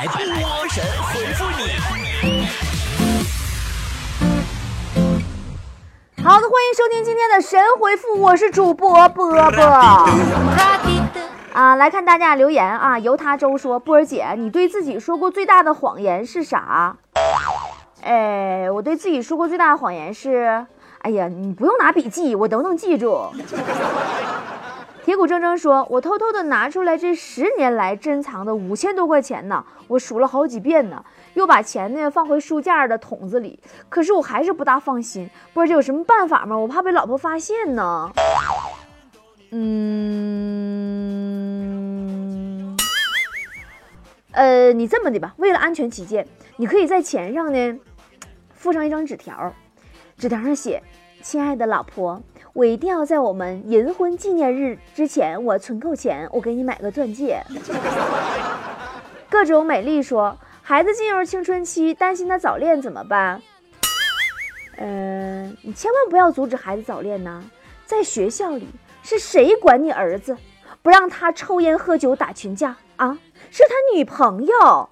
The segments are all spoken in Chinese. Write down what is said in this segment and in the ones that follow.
来波神回复你。好的，欢迎收听今天的神回复，我是主播波波。啊，来看大家留言啊，由他周说，波儿姐，你对自己说过最大的谎言是啥？哎，我对自己说过最大的谎言是，哎呀，你不用拿笔记，我都能记住。铁骨铮铮说：“我偷偷的拿出来这十年来珍藏的五千多块钱呢，我数了好几遍呢，又把钱呢放回书架的桶子里。可是我还是不大放心，不知道有什么办法吗？我怕被老婆发现呢。嗯，呃，你这么的吧，为了安全起见，你可以在钱上呢附上一张纸条，纸条上写：亲爱的老婆。”我一定要在我们银婚纪念日之前，我存够钱，我给你买个钻戒。各种美丽说，孩子进入青春期，担心他早恋怎么办？嗯，你千万不要阻止孩子早恋呐。在学校里，是谁管你儿子，不让他抽烟喝酒打群架啊？是他女朋友。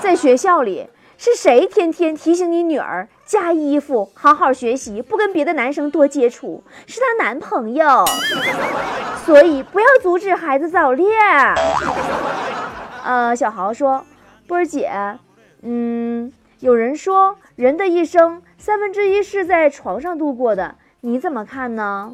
在学校里。是谁天天提醒你女儿加衣服、好好学习，不跟别的男生多接触？是她男朋友，所以不要阻止孩子早恋。呃，小豪说：“波儿姐，嗯，有人说人的一生三分之一是在床上度过的，你怎么看呢？”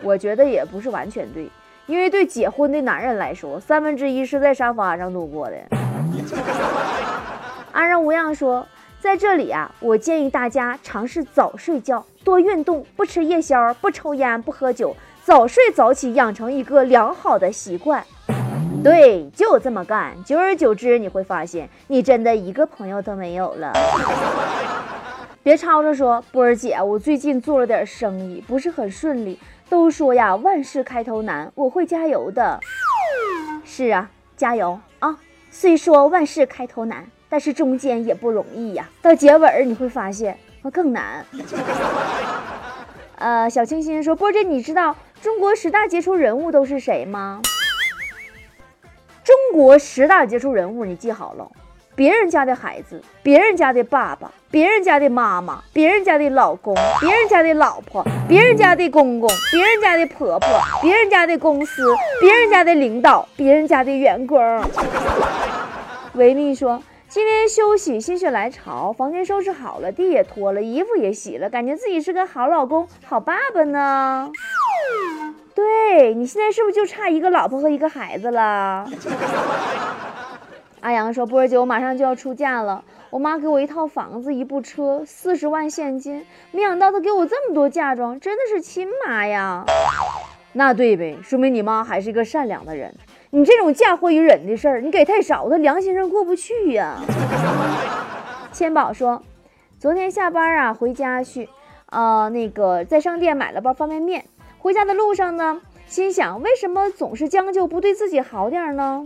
我觉得也不是完全对，因为对结婚的男人来说，三分之一是在沙发上度过的。安然无恙说：“在这里啊，我建议大家尝试早睡觉，多运动，不吃夜宵，不抽烟，不喝酒，早睡早起，养成一个良好的习惯。对，就这么干，久而久之，你会发现你真的一个朋友都没有了。别吵着说，波儿姐，我最近做了点生意，不是很顺利。都说呀，万事开头难，我会加油的。是啊，加油啊！虽说万事开头难。”但是中间也不容易呀，到结尾你会发现那更难。呃，小清新说：“波姐，你知道中国十大杰出人物都是谁吗？”中国十大杰出人物，你记好了：别人家的孩子，别人家的爸爸，别人家的妈妈，别人家的老公，别人家的老婆，别人家的公公，别人家的婆婆，别人家的公司，别人家的领导，别人家的员工。维密说。今天休息，心血来潮，房间收拾好了，地也拖了，衣服也洗了，感觉自己是个好老公、好爸爸呢。对你现在是不是就差一个老婆和一个孩子了？阿阳说：“波儿姐，我马上就要出嫁了，我妈给我一套房子、一部车、四十万现金，没想到她给我这么多嫁妆，真的是亲妈呀。”那对呗，说明你妈还是一个善良的人。你这种嫁祸于人的事儿，你给太少，他良心上过不去呀。千宝说，昨天下班啊，回家去，呃，那个在商店买了包方便面，回家的路上呢，心想为什么总是将就不对自己好点呢？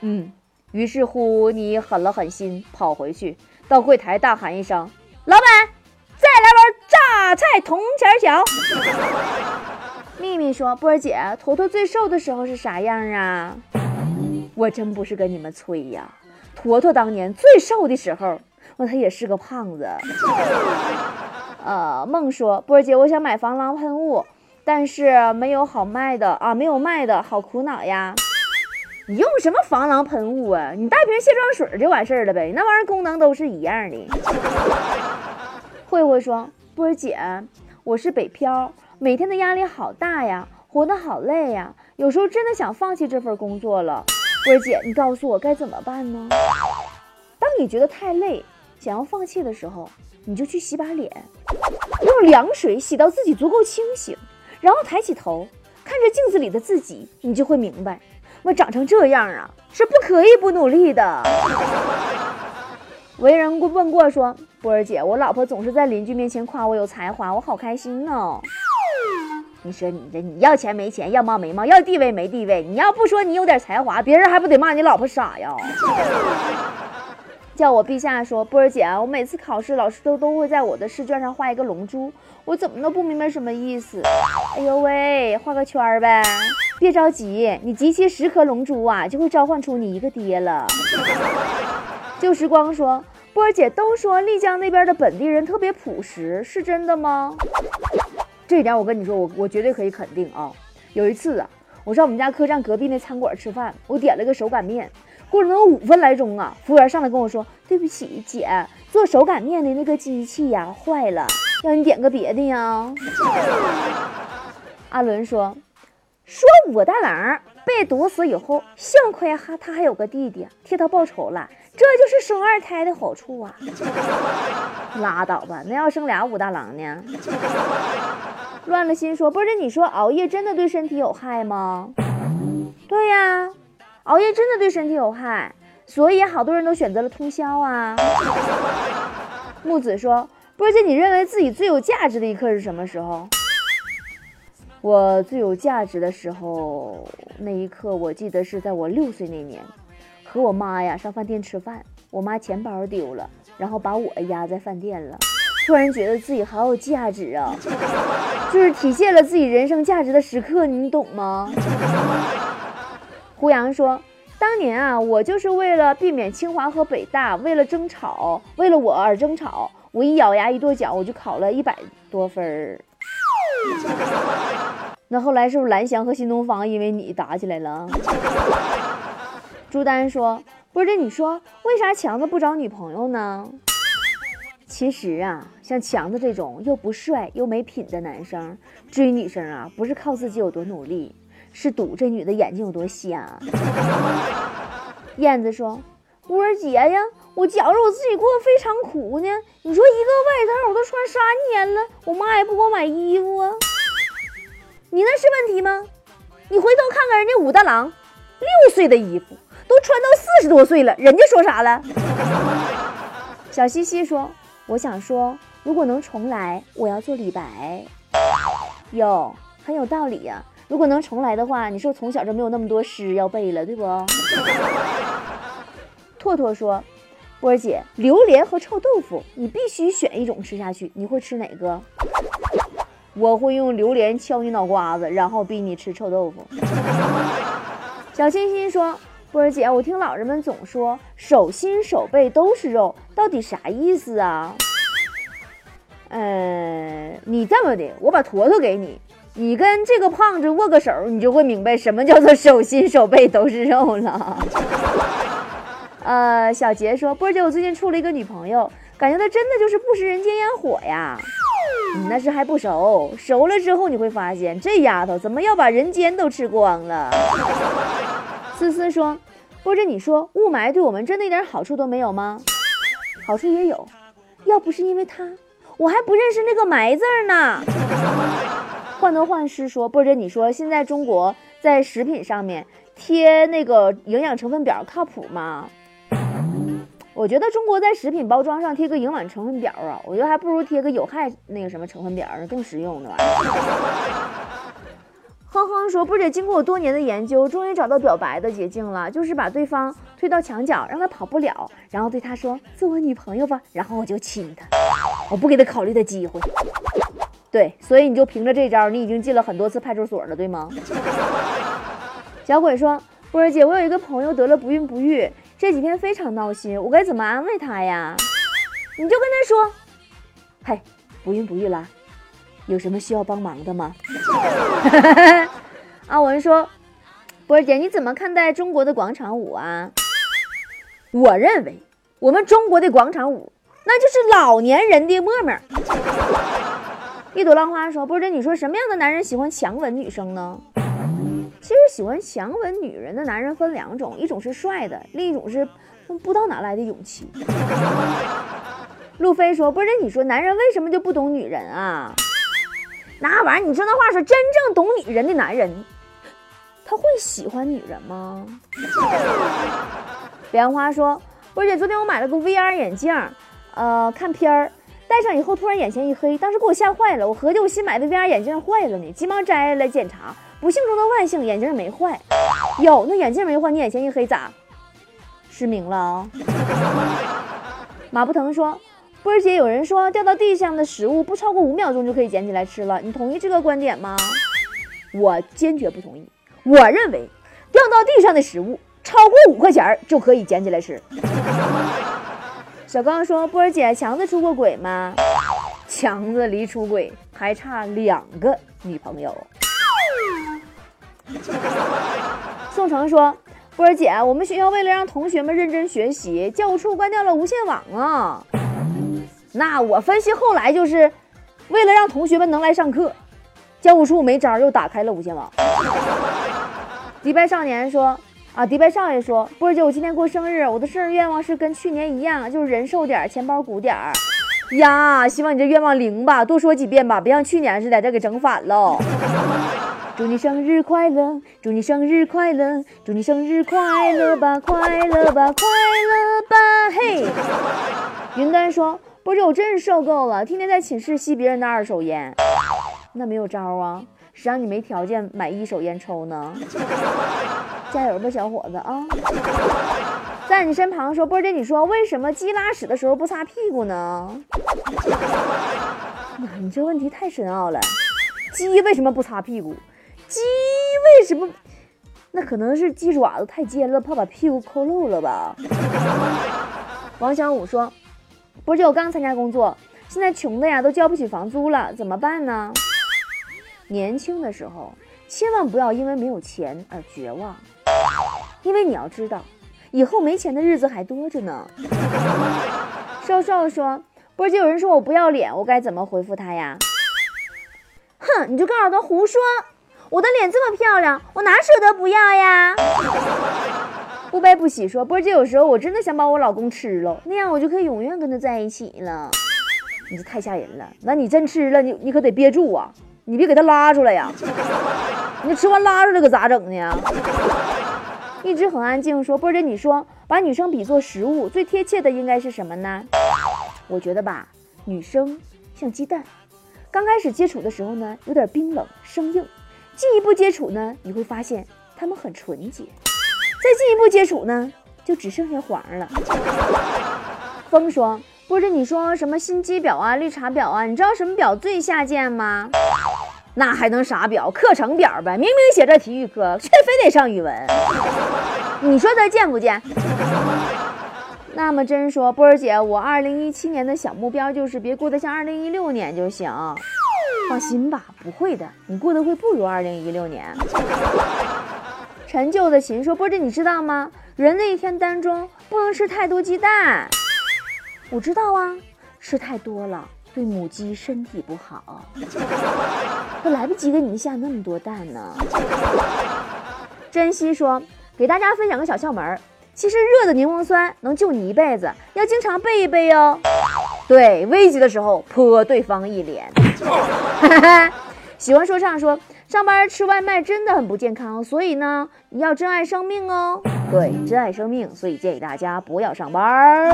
嗯，于是乎你狠了狠心，跑回去到柜台大喊一声：“老板，再来碗榨菜铜钱小。”秘密说：“波儿姐，坨坨最瘦的时候是啥样啊？我真不是跟你们吹呀，坨坨当年最瘦的时候，那他也是个胖子。呃，梦说，波儿姐，我想买防狼喷雾，但是没有好卖的啊，没有卖的，好苦恼呀。你用什么防狼喷雾啊？你带瓶卸妆水就完事儿了呗，那玩意儿功能都是一样的。慧慧说，波儿姐，我是北漂。”每天的压力好大呀，活得好累呀，有时候真的想放弃这份工作了。波儿姐，你告诉我该怎么办呢？当你觉得太累，想要放弃的时候，你就去洗把脸，用凉水洗到自己足够清醒，然后抬起头看着镜子里的自己，你就会明白，我长成这样啊，是不可以不努力的。为人问过说，波儿姐，我老婆总是在邻居面前夸我有才华，我好开心呢。你说你这，你要钱没钱，要貌没貌，要地位没地位。你要不说你有点才华，别人还不得骂你老婆傻呀？叫我陛下说，波儿姐，我每次考试，老师都都会在我的试卷上画一个龙珠，我怎么都不明白什么意思。哎呦喂，画个圈儿呗。别着急，你集齐十颗龙珠啊，就会召唤出你一个爹了。旧时光说，波儿姐都说丽江那边的本地人特别朴实，是真的吗？这一点我跟你说，我我绝对可以肯定啊。有一次啊，我上我们家客栈隔壁那餐馆吃饭，我点了个手擀面。过了能有五分来钟啊，服务员上来跟我说：“对不起，姐，做手擀面的那个机器呀坏了，让你点个别的呀。”阿伦说：“说武大郎被毒死以后，幸亏哈他还有个弟弟替他报仇了，这就是生二胎的好处啊。”拉倒吧，那要生俩武大郎呢？乱了心说：“不是你说熬夜真的对身体有害吗？”对呀。熬夜真的对身体有害，所以好多人都选择了通宵啊。木子说：“波姐，你认为自己最有价值的一刻是什么时候？”我最有价值的时候，那一刻我记得是在我六岁那年，和我妈呀上饭店吃饭，我妈钱包丢了，然后把我压在饭店了，突然觉得自己好有价值啊，就是体现了自己人生价值的时刻，你懂吗？胡杨说：“当年啊，我就是为了避免清华和北大为了争吵，为了我而争吵。我一咬牙一跺脚，我就考了一百多分儿。那后来是不是蓝翔和新东方因为你打起来了？”朱丹说：“不是，你说为啥强子不找女朋友呢？其实啊，像强子这种又不帅又没品的男生，追女生啊，不是靠自己有多努力。”是赌这女的眼睛有多瞎。燕子说：“波儿姐呀，我觉着我自己过得非常苦呢。你说一个外套我都穿三年了，我妈也不给我买衣服啊。你那是问题吗？你回头看看人家武大郎，六岁的衣服都穿到四十多岁了，人家说啥了？” 小西西说：“我想说，如果能重来，我要做李白。哟，很有道理呀。”如果能重来的话，你是不是从小就没有那么多诗要背了，对不？拓拓说：“波儿姐，榴莲和臭豆腐，你必须选一种吃下去，你会吃哪个？”我会用榴莲敲你脑瓜子，然后逼你吃臭豆腐。小星星说：“波儿姐，我听老人们总说手心手背都是肉，到底啥意思啊？”呃，你这么的，我把坨坨给你。你跟这个胖子握个手，你就会明白什么叫做手心手背都是肉了。呃，小杰说，波儿姐，我最近处了一个女朋友，感觉她真的就是不食人间烟火呀。你那是还不熟，熟了之后你会发现，这丫头怎么要把人间都吃光了？思思说，波姐，你说雾霾对我们真的一点好处都没有吗？好处也有，要不是因为它，我还不认识那个霾字呢。患得患失说，波姐，你说现在中国在食品上面贴那个营养成分表靠谱吗？我觉得中国在食品包装上贴个营养成分表啊，我觉得还不如贴个有害那个什么成分表呢，更实用的玩意儿。哼哼说，波姐，经过我多年的研究，终于找到表白的捷径了，就是把对方推到墙角，让他跑不了，然后对他说做我女朋友吧，然后我就亲他，我不给他考虑的机会。对，所以你就凭着这招，你已经进了很多次派出所了，对吗？小鬼说：“波儿姐，我有一个朋友得了不孕不育，这几天非常闹心，我该怎么安慰他呀？”你就跟他说：“嘿，不孕不育了，有什么需要帮忙的吗？” 阿文说：“波儿姐，你怎么看待中国的广场舞啊？”我认为，我们中国的广场舞那就是老年人的陌陌。一朵浪花说：“不是，你说什么样的男人喜欢强吻女生呢？其实喜欢强吻女人的男人分两种，一种是帅的，另一种是不知道哪来的勇气。”路飞说：“不是，你说男人为什么就不懂女人啊？那玩意儿，你说那话说，真正懂女人的男人，他会喜欢女人吗？”莲花说：“波姐，昨天我买了个 VR 眼镜，呃，看片儿。”戴上以后突然眼前一黑，当时给我吓坏了。我合计我新买的 VR 眼镜坏了呢，急忙摘下来检查。不幸中的万幸，眼镜没坏。哟，那眼镜没坏，你眼前一黑咋？失明了啊？马不腾说：“波儿姐，有人说掉到地上的食物不超过五秒钟就可以捡起来吃了，你同意这个观点吗？”我坚决不同意。我认为掉到地上的食物超过五块钱就可以捡起来吃。小刚说：“波儿姐，强子出过轨吗？强子离出轨还差两个女朋友。”宋成说。波儿姐，我们学校为了让同学们认真学习，教务处关掉了无线网啊。那我分析后来就是，为了让同学们能来上课，教务处没招又打开了无线网。迪拜少年说啊，迪拜少爷说，波儿姐，我今天过生日，我的生日愿望是跟去年一样，就是人瘦点，钱包鼓点儿。呀，希望你这愿望灵吧，多说几遍吧，别像去年似的再给整反了。祝你生日快乐！祝你生日快乐！祝你生日快乐吧！快乐吧！快乐吧！嘿，云端说：“波姐，我真是受够了，天天在寝室吸别人的二手烟，那没有招啊，谁让你没条件买一手烟抽呢？加油吧，小伙子啊！”在你身旁说：“波姐，你说为什么鸡拉屎的时候不擦屁股呢？”那你这问题太深奥了，鸡为什么不擦屁股？鸡为什么？那可能是鸡爪子太尖了，怕把屁股抠漏了吧。王小五说：“波姐，我刚参加工作，现在穷的呀都交不起房租了，怎么办呢？”年轻的时候千万不要因为没有钱而绝望，因为你要知道，以后没钱的日子还多着呢。瘦瘦说：“波姐，有人说我不要脸，我该怎么回复他呀？”哼，你就告诉他胡说。我的脸这么漂亮，我哪舍得不要呀？不悲不喜说，波姐有时候我真的想把我老公吃了，那样我就可以永远跟他在一起了。你这太吓人了，那你真吃了，你你可得憋住啊，你别给他拉出来呀。你吃完拉出来可咋整呢？一直很安静说，波姐你说把女生比作食物，最贴切的应该是什么呢？我觉得吧，女生像鸡蛋，刚开始接触的时候呢，有点冰冷生硬。进一步接触呢，你会发现她们很纯洁；再进一步接触呢，就只剩下黄了。风说：“波者，你说什么心机婊啊、绿茶婊啊？你知道什么表最下贱吗？那还能啥表？课程表呗！明明写着体育课，却非得上语文。你说他贱不贱？那么真说，波儿姐，我二零一七年的小目标就是别过得像二零一六年就行。”放心吧，不会的，你过得会不如二零一六年。陈旧的琴说：“波姐，你知道吗？人的一天当中不能吃太多鸡蛋。”我知道啊，吃太多了对母鸡身体不好。都来不及给你们下那么多蛋呢。珍惜说：“给大家分享个小窍门，其实热的柠檬酸能救你一辈子，要经常备一备哦。”对，危急的时候泼对方一脸。哈 哈喜欢说唱说上班吃外卖真的很不健康，所以呢，你要珍爱生命哦。对，珍爱生命，所以建议大家不要上班。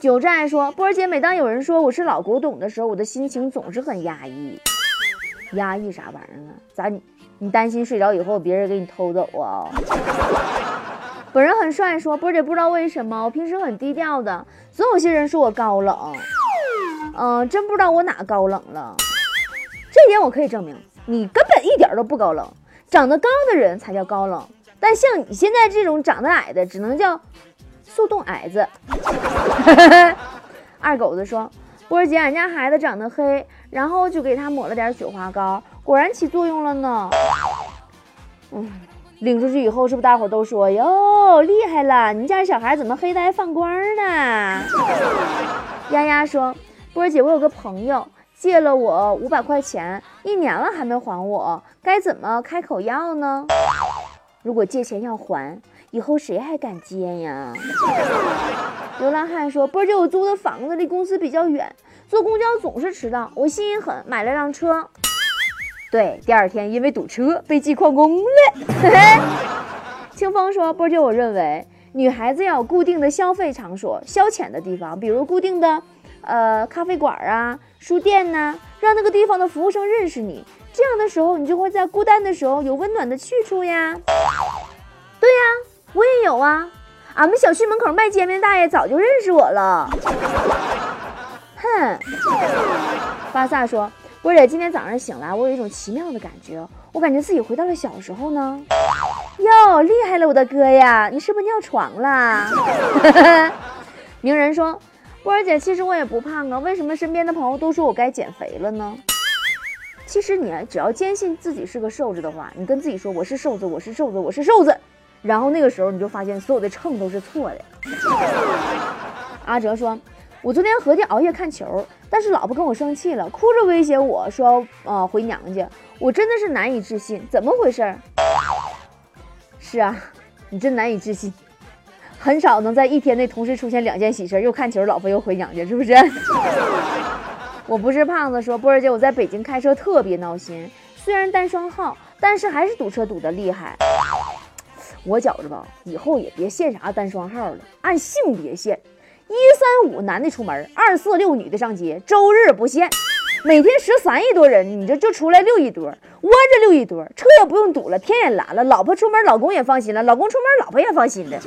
九寨说波儿姐，每当有人说我是老古董的时候，我的心情总是很压抑。压抑啥玩意儿啊？咋你你担心睡着以后别人给你偷走啊？本人很帅，说波儿姐不知道为什么我平时很低调的，总有些人说我高冷。嗯，真不知道我哪高冷了，这点我可以证明，你根本一点都不高冷，长得高的人才叫高冷，但像你现在这种长得矮的，只能叫速冻矮子。二狗子说，波儿姐，俺家孩子长得黑，然后就给他抹了点雪花膏，果然起作用了呢。嗯，领出去以后，是不是大伙都说哟厉害了？你家小孩怎么黑的还放光呢？丫丫说。波儿姐，我有个朋友借了我五百块钱，一年了还没还我，该怎么开口要呢？如果借钱要还，以后谁还敢借呀？流浪汉说：“波姐，我租的房子离公司比较远，坐公交总是迟到，我心狠，买了辆车。对，第二天因为堵车被记旷工了。”清风说：“波姐，我认为女孩子要有固定的消费场所、消遣的地方，比如固定的。”呃，咖啡馆啊，书店呐，让那个地方的服务生认识你，这样的时候，你就会在孤单的时候有温暖的去处呀。对呀，我也有啊，俺们小区门口卖煎饼大爷早就认识我了。哼，巴萨说，波姐今天早上醒来，我有一种奇妙的感觉，我感觉自己回到了小时候呢。哟，厉害了，我的哥呀，你是不是尿床了？名人说，波儿姐，其实我也不胖啊，为什么身边的朋友都说我该减肥了呢？其实你只要坚信自己是个瘦子的话，你跟自己说我是瘦子，我是瘦子，我是瘦子，然后那个时候你就发现所有的秤都是错的。阿哲说，我昨天合计熬夜看球，但是老婆跟我生气了，哭着威胁我说，呃，回娘家。我真的是难以置信，怎么回事？是啊，你真难以置信，很少能在一天内同时出现两件喜事，又看球，老婆又回娘家，是不是？我不是胖子，说波儿姐，我在北京开车特别闹心，虽然单双号，但是还是堵车堵得厉害。我觉着吧，以后也别限啥单双号了，按性别限，一三五男的出门，二四六女的上街，周日不限。每天十三亿多人，你这就出来六亿多，窝着六亿多，车也不用堵了，天也蓝了，老婆出门老公也放心了，老公出门老婆也放心了。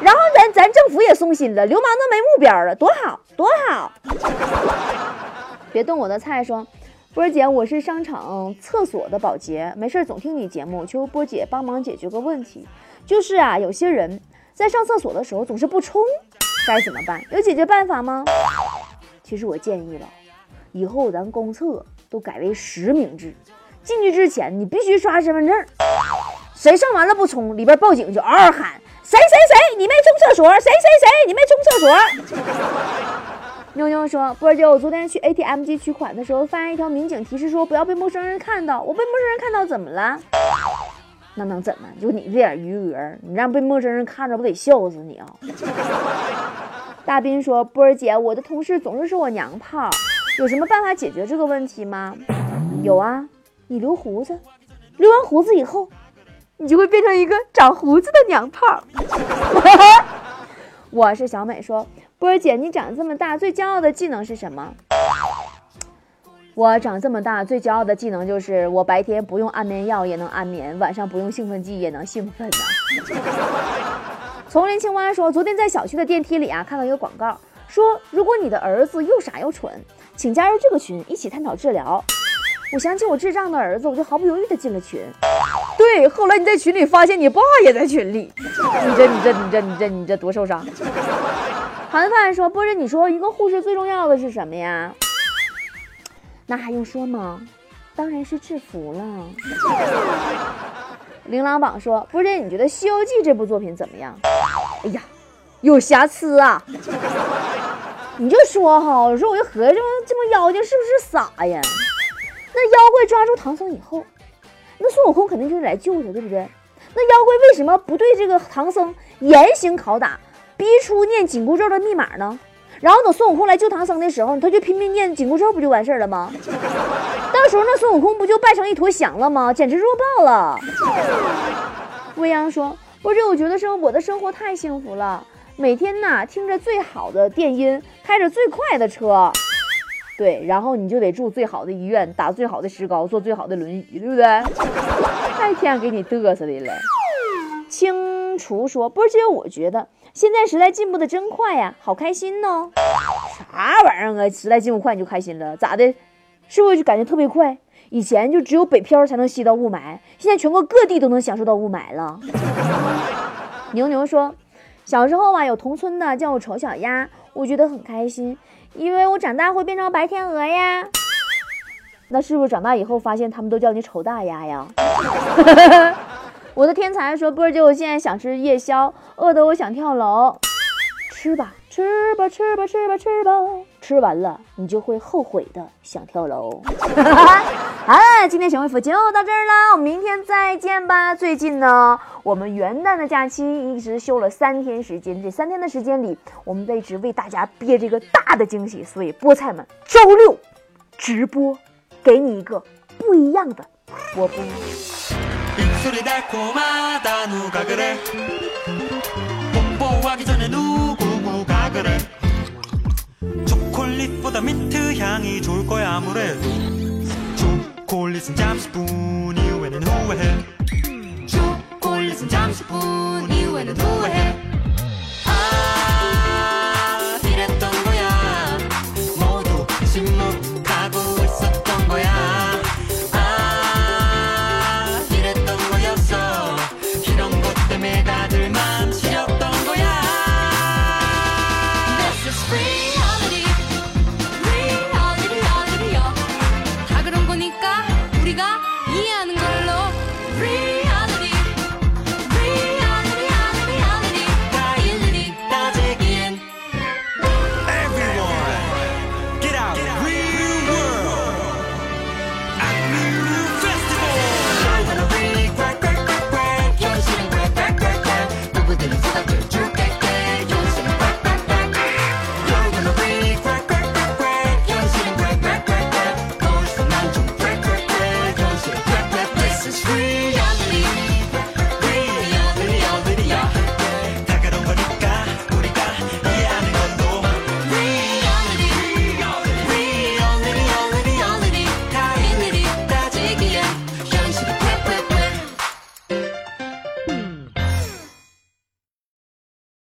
然后咱咱政府也松心了，流氓都没目标了，多好多好。别动我的菜，说波姐，我是商场厕所的保洁，没事总听你节目，求波姐帮忙解决个问题。就是啊，有些人在上厕所的时候总是不冲，该怎么办？有解决办法吗？其实我建议了，以后咱公厕都改为实名制，进去之前你必须刷身份证，谁上完了不冲，里边报警就嗷嗷喊，谁谁谁你没冲厕所，谁谁谁你没冲厕所。妞妞说：“波儿姐，我昨天去 ATM 机取款的时候，发现一条民警提示说不要被陌生人看到。我被陌生人看到怎么了？那能怎么？就你这点余额，你让被陌生人看着不得笑死你啊！”大斌说：“波儿姐，我的同事总是说我娘炮，有什么办法解决这个问题吗？”有啊，你留胡子，留完胡子以后，你就会变成一个长胡子的娘炮。我是小美说。波儿姐，你长这么大最骄傲的技能是什么？我长这么大最骄傲的技能就是我白天不用安眠药也能安眠，晚上不用兴奋剂也能兴奋呢。丛林青蛙说，昨天在小区的电梯里啊，看到一个广告，说如果你的儿子又傻又蠢，请加入这个群，一起探讨治疗。我想起我智障的儿子，我就毫不犹豫地进了群。对，后来你在群里发现你爸也在群里，你这你这你这你这你这多受伤。韩范说：“波姐，你说一个护士最重要的是什么呀？那还用说吗？当然是制服了。”琳琅榜说：“波姐，你觉得《西游记》这部作品怎么样？”哎呀，有瑕疵啊！你就说哈，我说我就合计，这帮妖精是不是傻呀？那妖怪抓住唐僧以后，那孙悟空肯定就是来救他，对不对？那妖怪为什么不对这个唐僧严刑拷打？逼出念紧箍咒的密码呢？然后等孙悟空来救唐僧的时候，他就拼命念紧箍咒，不就完事儿了吗？到时候那孙悟空不就拜成一坨翔了吗？简直弱爆了！未央说：“不是，我觉得生我的生活太幸福了，每天呐听着最好的电音，开着最快的车，对，然后你就得住最好的医院，打最好的石膏，坐最好的轮椅，对不对？太天给你嘚瑟的了。”清除说：“不是，我觉得。”现在时代进步的真快呀，好开心呢！啥玩意儿啊？时代进步快你就开心了？咋的？是不是就感觉特别快？以前就只有北漂才能吸到雾霾，现在全国各地都能享受到雾霾了。牛牛说，小时候啊，有同村的叫我丑小鸭，我觉得很开心，因为我长大会变成白天鹅呀。那是不是长大以后发现他们都叫你丑大鸭呀？我的天才说：“波儿姐，我现在想吃夜宵，饿得我想跳楼。吃吧，吃吧，吃吧，吃吧，吃吧，吃完了你就会后悔的，想跳楼。好了，今天小微服就到这儿了，我们明天再见吧。最近呢，我们元旦的假期一直休了三天时间，这三天的时间里，我们一直为大家憋着一个大的惊喜，所以菠菜们，周六直播，给你一个不一样的波波。” 콜릿보다 민트 향이 좋을 거야 아무래도 초콜릿은 잠시뿐 이후에는 후회해 초콜릿은 잠시뿐 이후에는 후회해